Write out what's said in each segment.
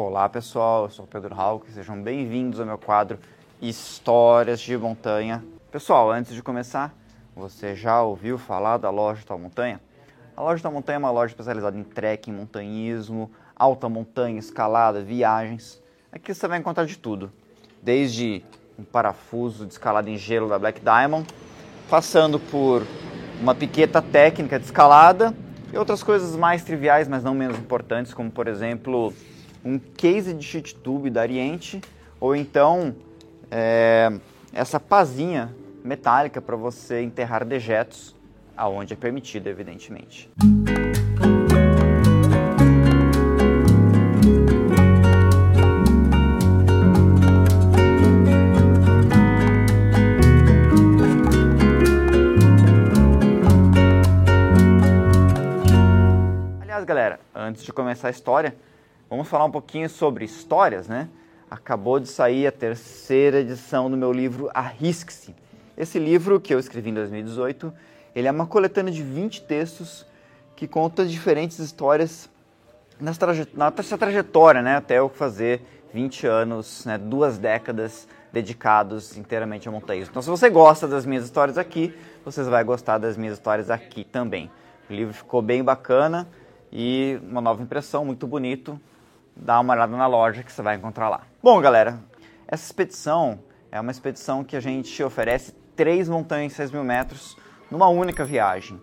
Olá pessoal, eu sou o Pedro Hauck, sejam bem-vindos ao meu quadro Histórias de Montanha. Pessoal, antes de começar, você já ouviu falar da Loja Tal Montanha? A Loja Tal Montanha é uma loja especializada em trekking, montanhismo, alta montanha, escalada, viagens. Aqui você vai encontrar de tudo, desde um parafuso de escalada em gelo da Black Diamond, passando por uma piqueta técnica de escalada e outras coisas mais triviais, mas não menos importantes, como por exemplo um case de cheat tube da Ariente, ou então é, essa pazinha metálica para você enterrar dejetos, aonde é permitido, evidentemente. Aliás, galera, antes de começar a história, Vamos falar um pouquinho sobre histórias, né? Acabou de sair a terceira edição do meu livro Arrisque-se. Esse livro, que eu escrevi em 2018, ele é uma coletânea de 20 textos que conta diferentes histórias nessa, traje nessa trajetória, né? Até eu fazer 20 anos, né? duas décadas dedicados inteiramente a montanhismo. Então, se você gosta das minhas histórias aqui, vocês vão gostar das minhas histórias aqui também. O livro ficou bem bacana e uma nova impressão, muito bonito dá uma olhada na loja que você vai encontrar lá. Bom, galera, essa expedição é uma expedição que a gente oferece três montanhas de 6 mil metros numa única viagem.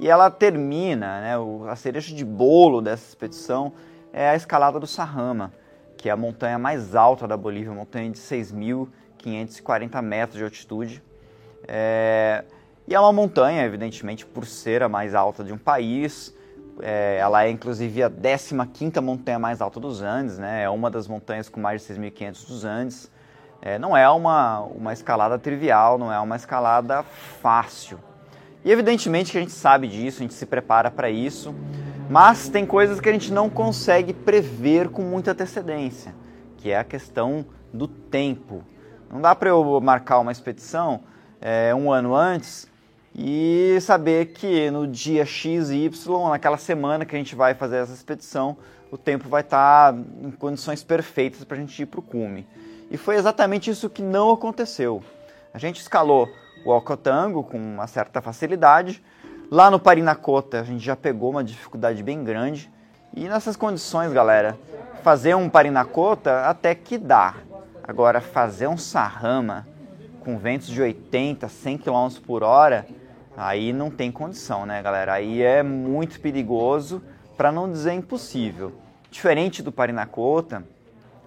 E ela termina, né, a cereja de bolo dessa expedição é a escalada do Sarrama, que é a montanha mais alta da Bolívia, uma montanha de 6.540 metros de altitude. É... E é uma montanha, evidentemente, por ser a mais alta de um país, é, ela é inclusive a 15ª montanha mais alta dos Andes, né? é uma das montanhas com mais de 6.500 dos Andes. É, não é uma, uma escalada trivial, não é uma escalada fácil. E evidentemente que a gente sabe disso, a gente se prepara para isso, mas tem coisas que a gente não consegue prever com muita antecedência, que é a questão do tempo. Não dá para eu marcar uma expedição é, um ano antes e saber que no dia X e Y, naquela semana que a gente vai fazer essa expedição, o tempo vai estar em condições perfeitas para a gente ir para o cume. E foi exatamente isso que não aconteceu. A gente escalou o Alcotango com uma certa facilidade. Lá no Parinacota a gente já pegou uma dificuldade bem grande. E nessas condições, galera, fazer um Parinacota até que dá. Agora, fazer um Sarrama com ventos de 80, 100 km por hora, aí não tem condição, né, galera? Aí é muito perigoso, para não dizer impossível. Diferente do Parinacota,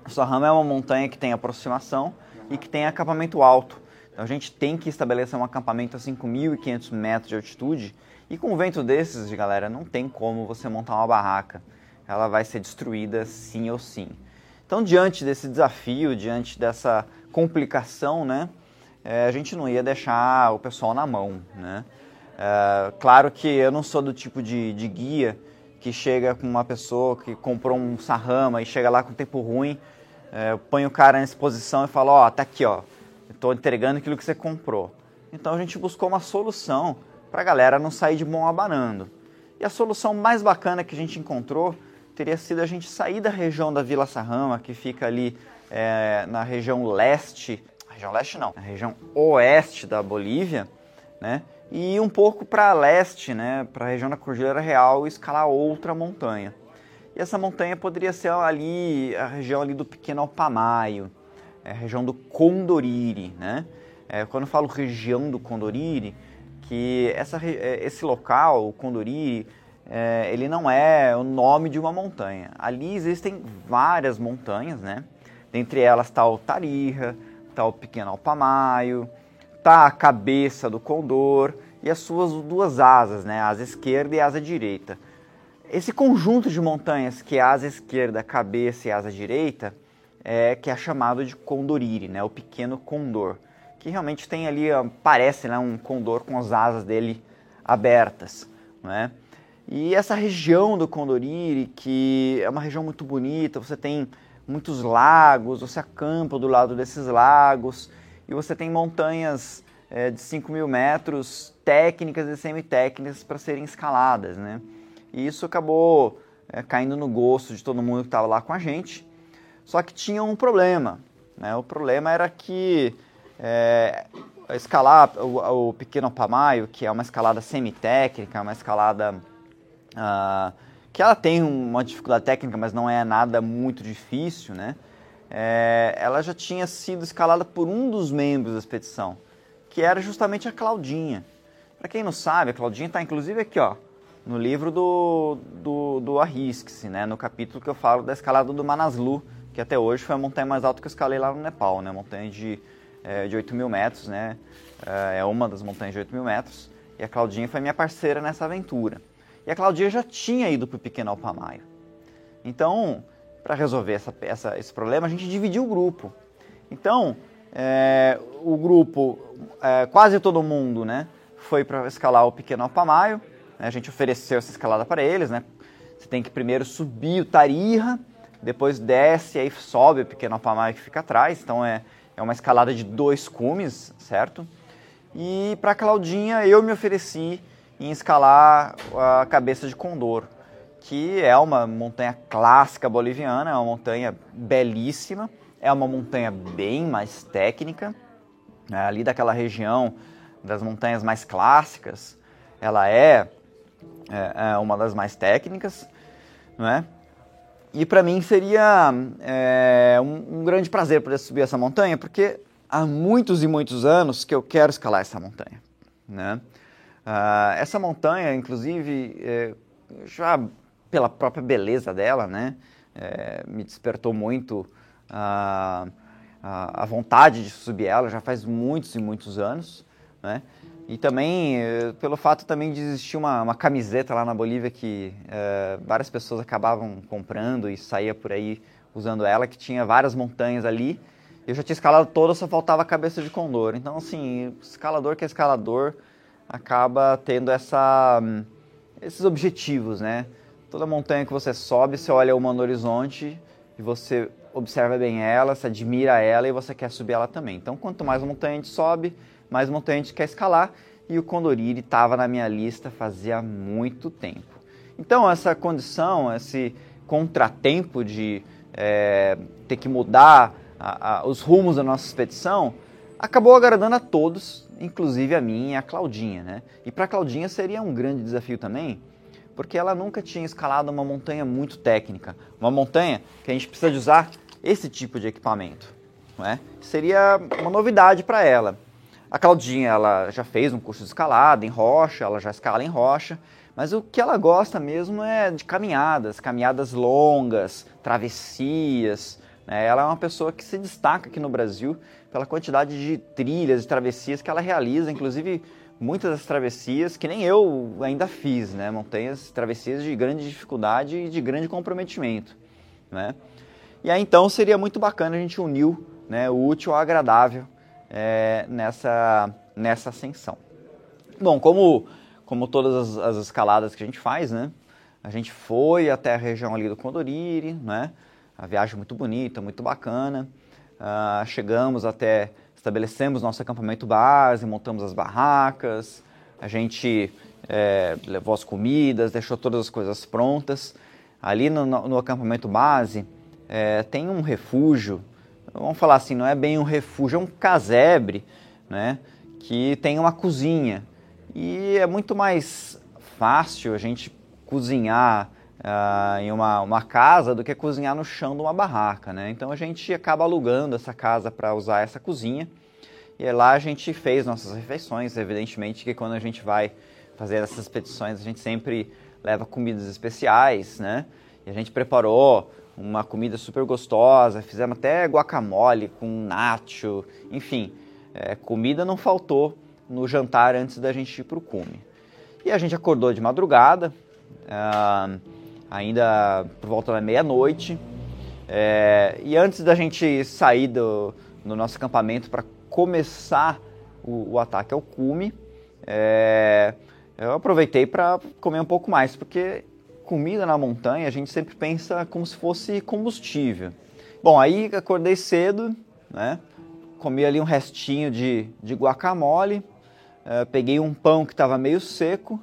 o Sarrama é uma montanha que tem aproximação e que tem acampamento alto. Então a gente tem que estabelecer um acampamento a 5.500 metros de altitude e com um vento desses, galera, não tem como você montar uma barraca. Ela vai ser destruída sim ou sim. Então, diante desse desafio, diante dessa complicação, né, é, a gente não ia deixar o pessoal na mão, né? É, claro que eu não sou do tipo de, de, guia que chega com uma pessoa que comprou um sarrama e chega lá com tempo ruim, é, o cara nessa posição e fala, ó, oh, tá aqui, ó, estou entregando aquilo que você comprou. Então a gente buscou uma solução para a galera não sair de mão abanando. E a solução mais bacana que a gente encontrou teria sido a gente sair da região da Vila Sarrama, que fica ali é, na região leste região leste não, na região oeste da Bolívia, né? E um pouco para leste, né, para a região da Cordilheira Real, escalar outra montanha. E essa montanha poderia ser ali a região ali do Pequeno Alpamayo, é a região do Condoriri, né? É, quando eu falo região do Condoriri, que essa, é, esse local, o Condoriri, é, ele não é o nome de uma montanha. Ali existem várias montanhas, né? Dentre elas está o Tarija, está o pequeno alpamaio, está a cabeça do condor e as suas duas asas, né, asa esquerda e asa direita. Esse conjunto de montanhas que é asa esquerda, cabeça e asa direita é que é chamado de condoriri, né, o pequeno condor, que realmente tem ali parece né, um condor com as asas dele abertas, né? E essa região do Condoriri, que é uma região muito bonita, você tem muitos lagos, você acampa do lado desses lagos e você tem montanhas é, de 5 mil metros técnicas e semi-técnicas para serem escaladas, né? E isso acabou é, caindo no gosto de todo mundo que estava lá com a gente. Só que tinha um problema. Né? O problema era que é, escalar o, o Pequeno Pamaio, que é uma escalada semi-técnica, uma escalada uh, que ela tem uma dificuldade técnica, mas não é nada muito difícil, né? É, ela já tinha sido escalada por um dos membros da expedição, que era justamente a Claudinha. Para quem não sabe, a Claudinha está inclusive aqui, ó, no livro do, do, do Arrisque-se, né? No capítulo que eu falo da escalada do Manaslu, que até hoje foi a montanha mais alta que eu escalei lá no Nepal, né? Montanha de, é, de 8 mil metros, né? É, é uma das montanhas de 8 mil metros. E a Claudinha foi minha parceira nessa aventura. E a Claudinha já tinha ido para o Pequeno Alpamayo. Então, para resolver essa, essa, esse problema, a gente dividiu o grupo. Então, é, o grupo, é, quase todo mundo, né? Foi para escalar o Pequeno Alpamayo. Né, a gente ofereceu essa escalada para eles, né? Você tem que primeiro subir o Tarirra, depois desce, aí sobe o pequeno Alpamayo que fica atrás, então é, é uma escalada de dois cumes, certo? E para Claudinha eu me ofereci em escalar a cabeça de Condor, que é uma montanha clássica boliviana, é uma montanha belíssima, é uma montanha bem mais técnica, é ali daquela região das montanhas mais clássicas, ela é, é, é uma das mais técnicas, não é? E para mim seria é, um, um, grande prazer poder subir essa montanha, porque há muitos e muitos anos que eu quero escalar essa montanha. Né? Uh, essa montanha, inclusive, é, já pela própria beleza dela, né, é, me despertou muito a, a, a, vontade de subir ela, já faz muitos e muitos anos. Né? E também eh, pelo fato também de existir uma, uma camiseta lá na Bolívia que é, várias pessoas acabavam comprando e saía por aí usando ela, que tinha várias montanhas ali. Eu já tinha escalado toda, só faltava a cabeça de condor. Então, assim, escalador que é escalador acaba tendo essa, esses objetivos, né? Toda montanha que você sobe, você olha uma no horizonte e você observa bem ela, se admira ela e você quer subir ela também. Então, quanto mais montanha a gente sobe, mais montanha a gente quer escalar e o Condoriri estava na minha lista fazia muito tempo. Então, essa condição, esse contratempo de é, ter que mudar a, a, os rumos da nossa expedição, acabou agradando a todos, inclusive a mim e a Claudinha. Né? E para Claudinha seria um grande desafio também, porque ela nunca tinha escalado uma montanha muito técnica, uma montanha que a gente precisa de usar esse tipo de equipamento. Né? Seria uma novidade para ela. A Claudinha, ela já fez um curso de escalada em rocha, ela já escala em rocha, mas o que ela gosta mesmo é de caminhadas, caminhadas longas, travessias. Né? Ela é uma pessoa que se destaca aqui no Brasil pela quantidade de trilhas e travessias que ela realiza, inclusive muitas das travessias que nem eu ainda fiz, né? Montanhas, travessias de grande dificuldade e de grande comprometimento, né? E aí então seria muito bacana a gente unir né, o útil ao agradável é, nessa, nessa ascensão. Bom, como, como todas as, as, escaladas que a gente faz, né? A gente foi até a região ali do Condoriri, né? A viagem muito bonita, muito bacana. Uh, chegamos até, estabelecemos nosso acampamento base, montamos as barracas, a gente é, levou as comidas, deixou todas as coisas prontas. Ali no, no acampamento base é, tem um refúgio vamos falar assim, não é bem um refúgio, é um casebre, né? Que tem uma cozinha. E é muito mais fácil a gente cozinhar uh, em uma, uma casa do que cozinhar no chão de uma barraca, né? Então a gente acaba alugando essa casa para usar essa cozinha. E lá a gente fez nossas refeições. Evidentemente que quando a gente vai fazer essas expedições, a gente sempre leva comidas especiais, né? E a gente preparou uma comida super gostosa, fizemos até guacamole com nacho, enfim, é, comida não faltou no jantar antes da gente ir para o cume. E a gente acordou de madrugada, uh, ainda por volta da meia-noite, é, e antes da gente sair do, do nosso acampamento para começar o, o, ataque ao cume, é, eu aproveitei para comer um pouco mais, porque comida na montanha, a gente sempre pensa como se fosse combustível. Bom, aí acordei cedo, né? Comi ali um restinho de, de guacamole, uh, peguei um pão que estava meio seco,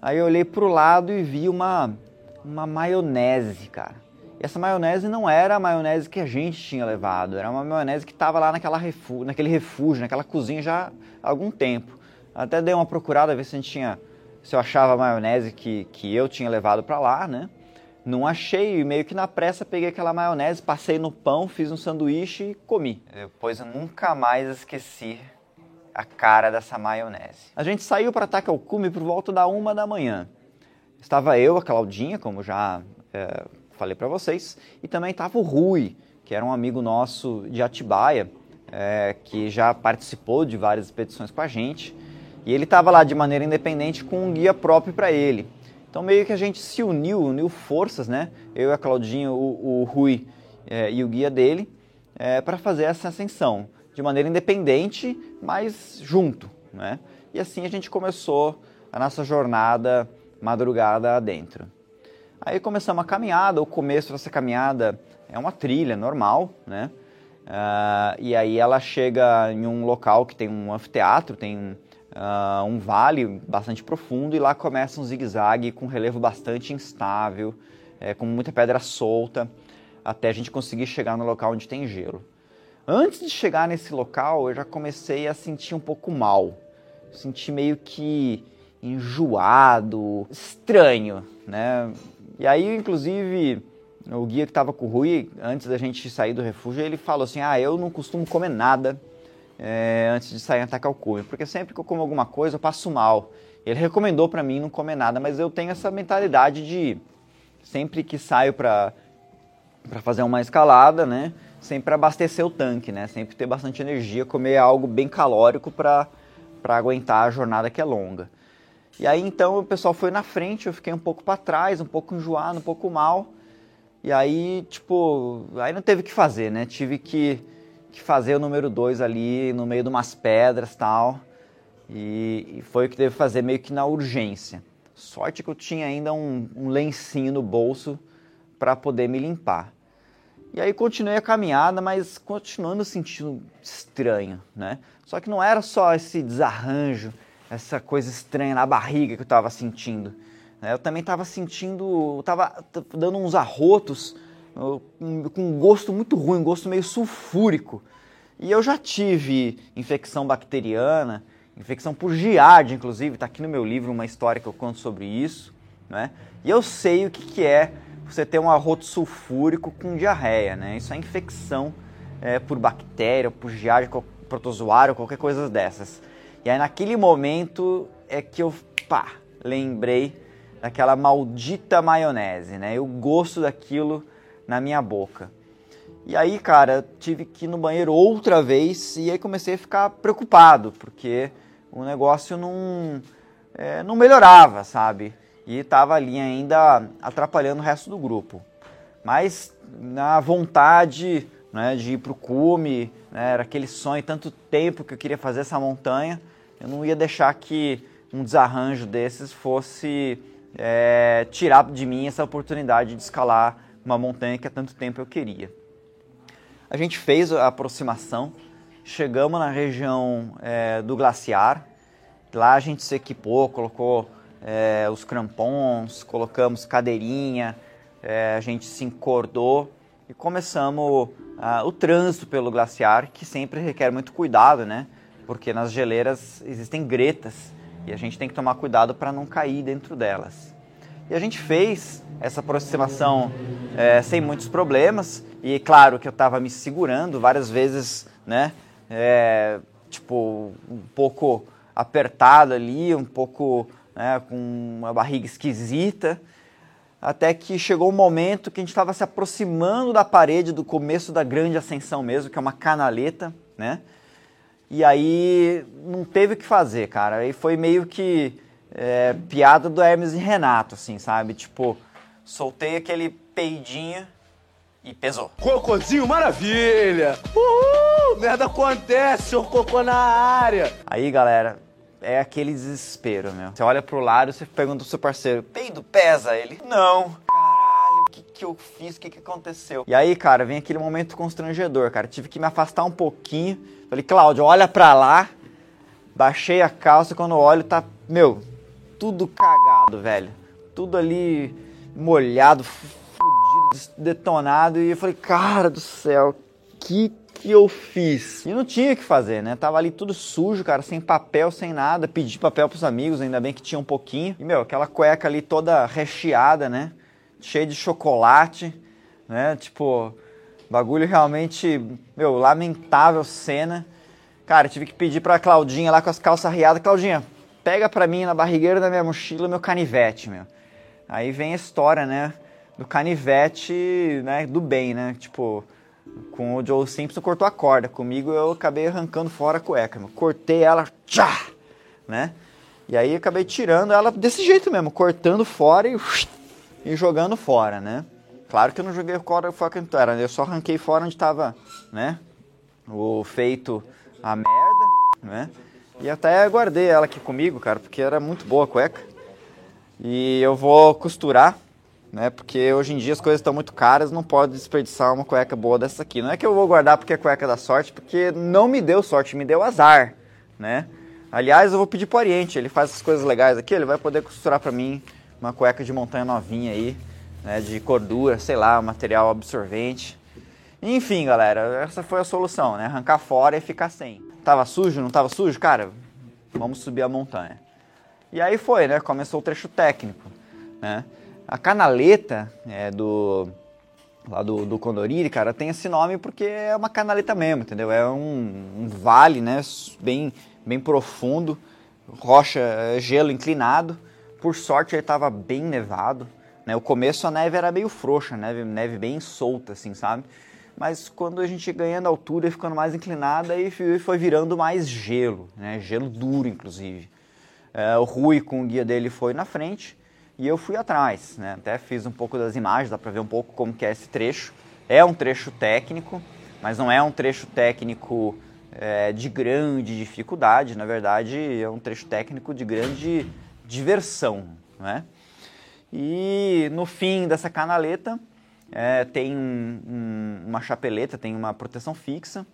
aí eu olhei para o lado e vi uma, uma maionese, cara. E essa maionese não era a maionese que a gente tinha levado, era uma maionese que estava lá naquela refu naquele refúgio, naquela cozinha já há algum tempo. Até dei uma procurada ver se a gente tinha, se eu achava a maionese que, que eu tinha levado para lá, né? Não achei, e meio que na pressa peguei aquela maionese, passei no pão, fiz um sanduíche e comi. Depois eu nunca mais esqueci a cara dessa maionese. A gente saiu para Takaucume por volta da uma da manhã. Estava eu, a Claudinha, como já é, falei para vocês, e também estava o Rui, que era um amigo nosso de Atibaia, é, que já participou de várias expedições com a gente. E ele estava lá de maneira independente com um guia próprio para ele. Então meio que a gente se uniu, uniu forças, né? Eu a Claudinha, o, o Rui é, e o guia dele, é, para fazer essa ascensão de maneira independente, mas junto, né? E assim a gente começou a nossa jornada madrugada adentro. Aí começamos a caminhada, o começo dessa caminhada é uma trilha normal, né? Uh, e aí ela chega em um local que tem um anfiteatro, tem uh, um vale bastante profundo e lá começa um zigue-zague com relevo bastante instável, é, com muita pedra solta, até a gente conseguir chegar no local onde tem gelo. Antes de chegar nesse local, eu já comecei a sentir um pouco mal. Senti meio que enjoado, estranho, né? E aí, inclusive, o guia que estava com o Rui, antes da gente sair do refúgio, ele falou assim: Ah, eu não costumo comer nada é, antes de sair atacar o cume, porque sempre que eu como alguma coisa eu passo mal. Ele recomendou para mim não comer nada, mas eu tenho essa mentalidade de sempre que saio para para fazer uma escalada, né, sempre abastecer o tanque, né, sempre ter bastante energia, comer algo bem calórico para aguentar a jornada que é longa. E aí então o pessoal foi na frente, eu fiquei um pouco para trás, um pouco enjoado, um pouco mal. E aí, tipo, aí não teve o que fazer, né? Tive que que fazer o número 2 ali no meio de umas pedras tal. E, e, foi o que teve que fazer meio que na urgência. Sorte que eu tinha ainda um, um lencinho no bolso para poder me limpar. E aí continuei a caminhada, mas continuando sentindo estranho, né? Só que não era só esse desarranjo, essa coisa estranha na barriga que eu estava sentindo. Né? Eu também estava sentindo, estava dando uns arrotos com um gosto muito ruim, um gosto meio sulfúrico. E eu já tive infecção bacteriana, infecção por giardia, inclusive, está aqui no meu livro uma história que eu conto sobre isso. Né? E eu sei o que, que é você ter um arroto sulfúrico com diarreia. Né? Isso é infecção é, por bactéria, por giardia, protozoário, qualquer coisa dessas. E aí naquele momento é que eu, pá, lembrei daquela maldita maionese, né? O gosto daquilo na minha boca. E aí, cara, tive que ir no banheiro outra vez e aí comecei a ficar preocupado, porque o negócio não, é, não melhorava, sabe? E estava ali ainda atrapalhando o resto do grupo. Mas na vontade né, de ir para o cume, né, era aquele sonho, tanto tempo que eu queria fazer essa montanha, eu não ia deixar que um desarranjo desses fosse é, tirar de mim essa oportunidade de escalar uma montanha que há tanto tempo eu queria. A gente fez a aproximação, chegamos na região é, do glaciar, lá a gente se equipou, colocou é, os crampons, colocamos cadeirinha, a gente se encordou e começamos o trânsito pelo glaciar, que sempre requer muito cuidado, né? Porque nas geleiras existem gretas e a gente tem que tomar cuidado para não cair dentro delas. E a gente fez essa aproximação é, sem muitos problemas. E claro que eu estava me segurando várias vezes, né? É, tipo, um pouco apertado ali, um pouco né, com uma barriga esquisita. Até que chegou um momento que a gente estava se aproximando da parede do começo da grande ascensão mesmo, que é uma canaleta, né? E aí não teve o que fazer, cara. Aí foi meio que é, piada do Hermes e Renato, assim, sabe? Tipo, soltei aquele peidinho e pesou. Cocôzinho, maravilha! Uhul! Merda acontece, senhor cocô na área! Aí, galera, é aquele desespero, meu. Você olha pro lado e você pergunta pro seu parceiro, peido pesa? Ele, não. Que eu fiz? O que que aconteceu? E aí, cara, vem aquele momento constrangedor, cara. Tive que me afastar um pouquinho. Falei, Cláudio, olha pra lá. Baixei a calça, quando olho, tá, meu, tudo cagado, velho. Tudo ali molhado, fudido detonado e eu falei, cara do céu, que que eu fiz? E não tinha o que fazer, né? Tava ali tudo sujo, cara, sem papel, sem nada. Pedi papel pros amigos, ainda bem que tinha um pouquinho. E, meu, aquela cueca ali toda recheada, né? Cheia de chocolate, né? Tipo, bagulho realmente, meu, lamentável cena. Cara, tive que pedir pra Claudinha lá com as calças riadas. Claudinha, pega pra mim na barrigueira da minha mochila meu canivete, meu. Aí vem a história, né? Do canivete, né? Do bem, né? Tipo, com o Joe Simpson cortou a corda. Comigo eu acabei arrancando fora a cueca. Meu. Cortei ela, tchá, né? E aí acabei tirando ela desse jeito mesmo, cortando fora e, e jogando fora, né? Claro que eu não joguei fora que era, eu só arranquei fora onde estava, né? O feito a merda, né? E até guardei ela aqui comigo, cara, porque era muito boa a cueca. E eu vou costurar né? Porque hoje em dia as coisas estão muito caras, não pode desperdiçar uma cueca boa dessa aqui. Não é que eu vou guardar porque é cueca da sorte, porque não me deu sorte, me deu azar, né? Aliás, eu vou pedir pro Oriente, ele faz essas coisas legais aqui, ele vai poder costurar para mim uma cueca de montanha novinha aí, né, de cordura, sei lá, material absorvente. Enfim, galera, essa foi a solução, né? Arrancar fora e ficar sem. Tava sujo, não tava sujo? Cara, vamos subir a montanha. E aí foi, né? Começou o trecho técnico, né? A canaleta é, do lá do, do Condoriri, cara, tem esse nome porque é uma canaleta mesmo, entendeu? É um, um vale, né, bem, bem profundo, rocha, gelo inclinado. Por sorte ele estava bem nevado, né? O começo a neve era meio frouxa, neve, neve bem solta, assim, sabe? Mas quando a gente ganhando altura e ficando mais inclinada, aí foi virando mais gelo, né? Gelo duro, inclusive. É, o Rui com o guia dele foi na frente e eu fui atrás, né? Até fiz um pouco das imagens, dá para ver um pouco como que é esse trecho. É um trecho técnico, mas não é um trecho técnico é, de grande dificuldade, na verdade é um trecho técnico de grande diversão, né? E no fim dessa canaleta é, tem um, um, uma chapeleta, tem uma proteção fixa.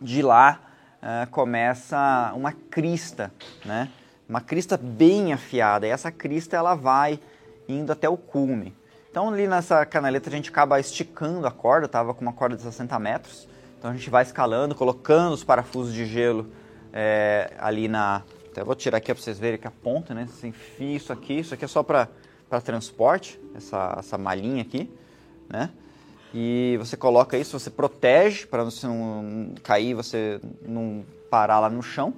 De lá é, começa uma crista, né? uma crista bem afiada, e essa crista ela vai indo até o cume. Então ali nessa canaleta a gente acaba esticando a corda, tava com uma corda de 60 metros, então a gente vai escalando, colocando os parafusos de gelo é, ali na... Até vou tirar aqui para vocês verem que a ponta, né? Você enfia isso aqui, isso aqui é só para transporte, essa, essa malhinha aqui, né? E você coloca isso, você protege para você não cair, você não parar lá no chão.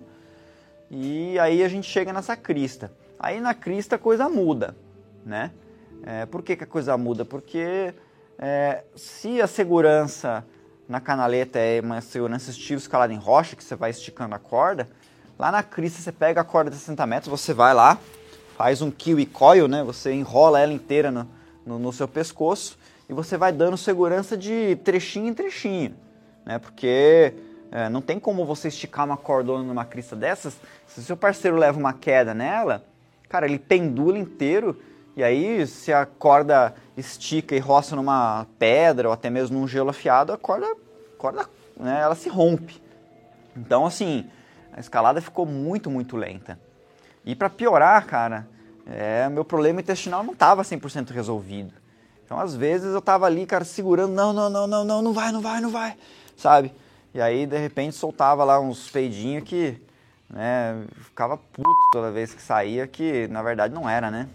E aí a gente chega nessa crista. Aí na crista a coisa muda, né? É, por que, que a coisa muda? Porque é, se a segurança na canaleta é uma segurança estilo escalada em rocha, que você vai esticando a corda, lá na crista você pega a corda de 60 metros, você vai lá, faz um kiwi coil, né? Você enrola ela inteira no, no, no seu pescoço e você vai dando segurança de trechinho em trechinho, né? Porque é, não tem como você esticar uma cordona numa crista dessas. Se seu parceiro leva uma queda nela, cara, ele pendula inteiro. E aí, se a corda estica e roça numa pedra ou até mesmo num gelo afiado, a corda, corda né, ela se rompe. Então, assim, a escalada ficou muito, muito lenta. E para piorar, cara, é, meu problema intestinal não estava 100% resolvido. Então, às vezes, eu estava ali, cara, segurando, não, não, não, não, não, não vai, não vai, não vai, sabe? E aí, de repente, soltava lá uns peidinhos que, né, ficava puto toda vez que saía, que na verdade não era, né?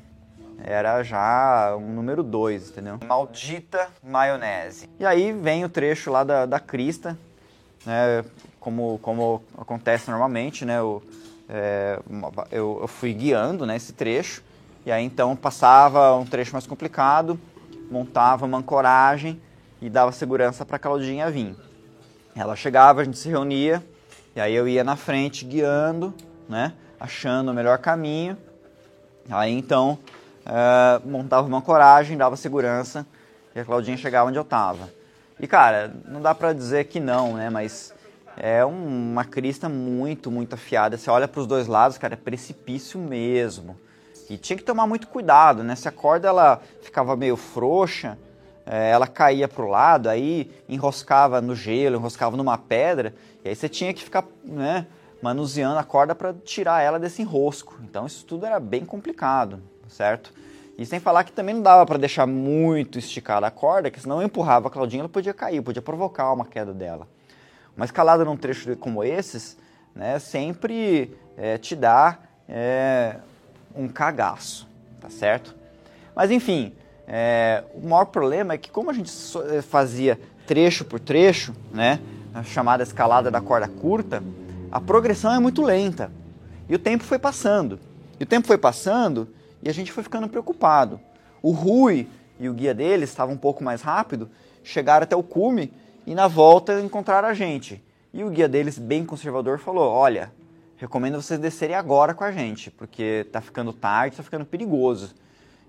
Era já um número 2, entendeu? Maldita maionese. E aí vem o trecho lá da, da crista, né, como, como acontece normalmente, né? Eu, é, eu, eu fui guiando né, esse trecho, e aí então passava um trecho mais complicado, montava uma ancoragem e dava segurança para a Claudinha vir. Ela chegava, a gente se reunia, e aí eu ia na frente guiando, né? Achando o melhor caminho. Aí então uh, montava uma coragem, dava segurança, e a Claudinha chegava onde eu estava. E cara, não dá pra dizer que não, né? Mas é um, uma crista muito, muito afiada. Você olha para os dois lados, cara, é precipício mesmo. E tinha que tomar muito cuidado, né? Se a corda ela ficava meio frouxa, é, ela caía para o lado, aí enroscava no gelo, enroscava numa pedra, e aí você tinha que ficar né, manuseando a corda para tirar ela desse enrosco. Então isso tudo era bem complicado, certo? E sem falar que também não dava para deixar muito esticada a corda, que senão eu empurrava a Claudinha, ela podia cair, podia provocar uma queda dela. Uma escalada num trecho como esses, né, sempre é, te dá é, um cagaço, tá certo? Mas enfim, é, o maior problema é que como a gente é, fazia trecho por trecho, né, a chamada escalada da corda curta, a progressão é muito lenta. E o tempo foi passando. E o tempo foi passando e a gente foi ficando preocupado. O Rui e o guia dele estavam um pouco mais rápido, chegaram até o cume e na volta encontraram a gente. E o guia deles, bem conservador, falou: Olha, recomendo vocês descerem agora com a gente, porque tá ficando tarde, tá ficando perigoso.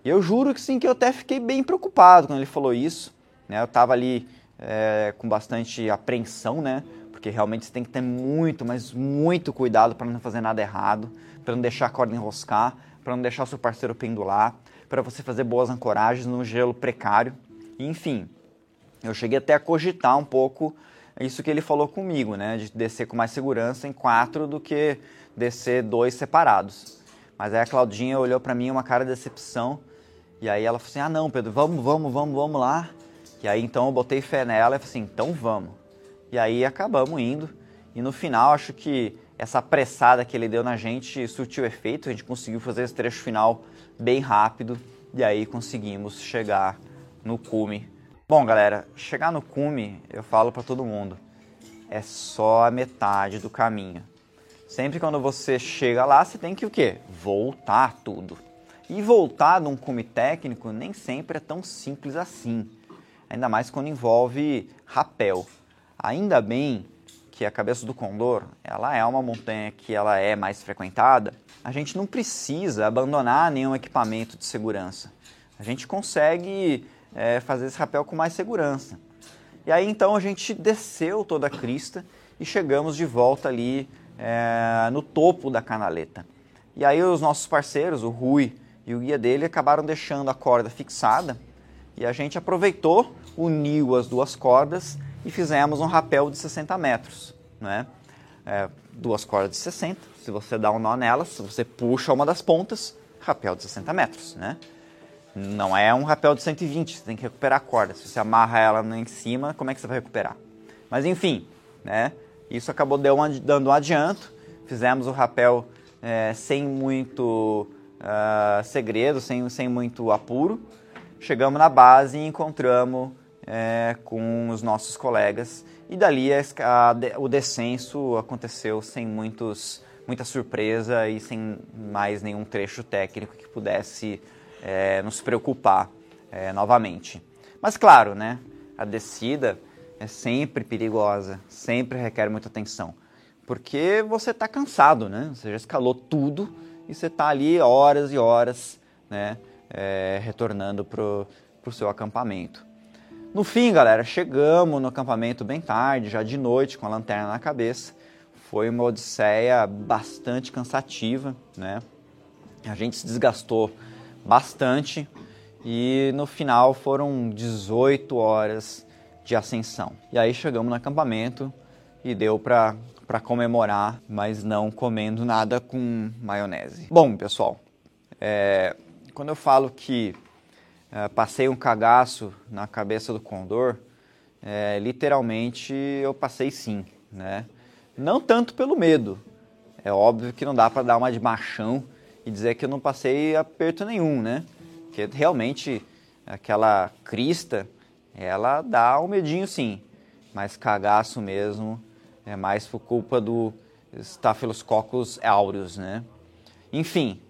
E eu juro que sim, que eu até fiquei bem preocupado quando ele falou isso. Né? Eu tava ali é, com bastante apreensão, né? Porque realmente você tem que ter muito, mas muito cuidado para não fazer nada errado, para não deixar a corda enroscar, para não deixar o seu parceiro pendular, para você fazer boas ancoragens no gelo precário. Enfim, eu cheguei até a cogitar um pouco isso que ele falou comigo, né? De descer com mais segurança em quatro do que descer dois separados. Mas aí a Claudinha olhou para mim uma cara de decepção. E aí ela falou assim: Ah, não, Pedro, vamos, vamos, vamos, vamos lá. E aí então eu botei fé nela e falei assim: Então vamos. E aí acabamos indo. E no final acho que essa apressada que ele deu na gente surtiu efeito, a gente conseguiu fazer esse trecho final bem rápido e aí conseguimos chegar no cume. Bom, galera, chegar no cume, eu falo para todo mundo, é só a metade do caminho. Sempre quando você chega lá, você tem que o quê? Voltar tudo. E voltar num cume técnico nem sempre é tão simples assim. Ainda mais quando envolve rapel. Ainda bem que a cabeça do Condor, ela é uma montanha que ela é mais frequentada, a gente não precisa abandonar nenhum equipamento de segurança. A gente consegue é, fazer esse rapel com mais segurança. E aí então a gente desceu toda a crista e chegamos de volta ali é, no topo da canaleta. E aí os nossos parceiros, o Rui e o guia dele, acabaram deixando a corda fixada e a gente aproveitou, uniu as duas cordas e fizemos um rapel de 60 metros. Né? É, duas cordas de 60, se você dá um nó nelas, você puxa uma das pontas, rapel de 60 metros. Né? Não é um rapel de 120, você tem que recuperar a corda. Se você amarra ela em cima, como é que você vai recuperar? Mas enfim, né? isso acabou dando um adianto, fizemos o rapel é, sem muito uh, segredo, sem, sem muito apuro. Chegamos na base e encontramos é, com os nossos colegas e dali a, a, o descenso aconteceu sem muitos, muita surpresa e sem mais nenhum trecho técnico que pudesse é, nos preocupar é, novamente. Mas claro, né, a descida é sempre perigosa, sempre requer muita atenção, porque você está cansado, né? Você já escalou tudo e você está ali horas e horas, né, é, retornando para o seu acampamento. No fim, galera, chegamos no acampamento bem tarde, já de noite, com a lanterna na cabeça. Foi uma odisseia bastante cansativa, né? A gente se desgastou bastante e no final foram 18 horas de ascensão. E aí chegamos no acampamento e deu para para comemorar, mas não comendo nada com maionese. Bom, pessoal, é, quando eu falo que é, passei um cagaço na cabeça do Condor, é, literalmente eu passei sim, né? Não tanto pelo medo, é óbvio que não dá para dar uma de machão e dizer que eu não passei aperto nenhum, né? Porque realmente aquela crista, ela dá um medinho sim, mas cagaço mesmo é mais por culpa do Staphylococcus aureus, né? Enfim,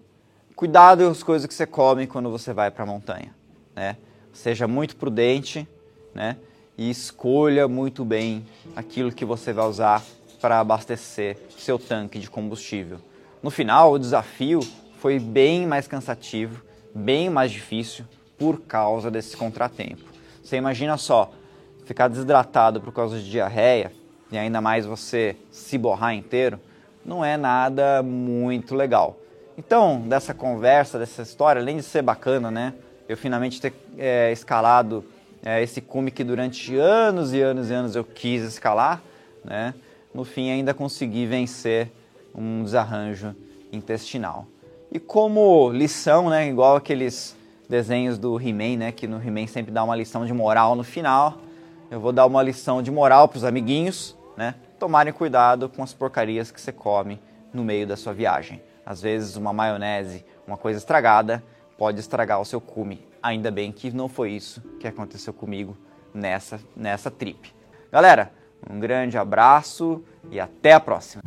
cuidado com as coisas que você come quando você vai para a montanha né? Seja muito prudente, né? E escolha muito bem aquilo que você vai usar para abastecer seu tanque de combustível. No final, o desafio foi bem mais cansativo, bem mais difícil por causa desse contratempo. Você imagina só, ficar desidratado por causa de diarreia e ainda mais você se borrar inteiro, não é nada muito legal. Então, dessa conversa, dessa história, além de ser bacana, né? eu finalmente ter é, escalado é, esse cume que durante anos e anos e anos eu quis escalar, né? no fim ainda consegui vencer um desarranjo intestinal. E como lição, né, igual aqueles desenhos do He-Man, né? Que no He-Man sempre dá uma lição de moral no final. Eu vou dar uma lição de moral para os amiguinhos, né? Tomarem cuidado com as porcarias que você come no meio da sua viagem. Às vezes uma maionese, uma coisa estragada, pode estragar o seu cume. Ainda bem que não foi isso que aconteceu comigo nessa, nessa trip. Galera, um grande abraço e até a próxima!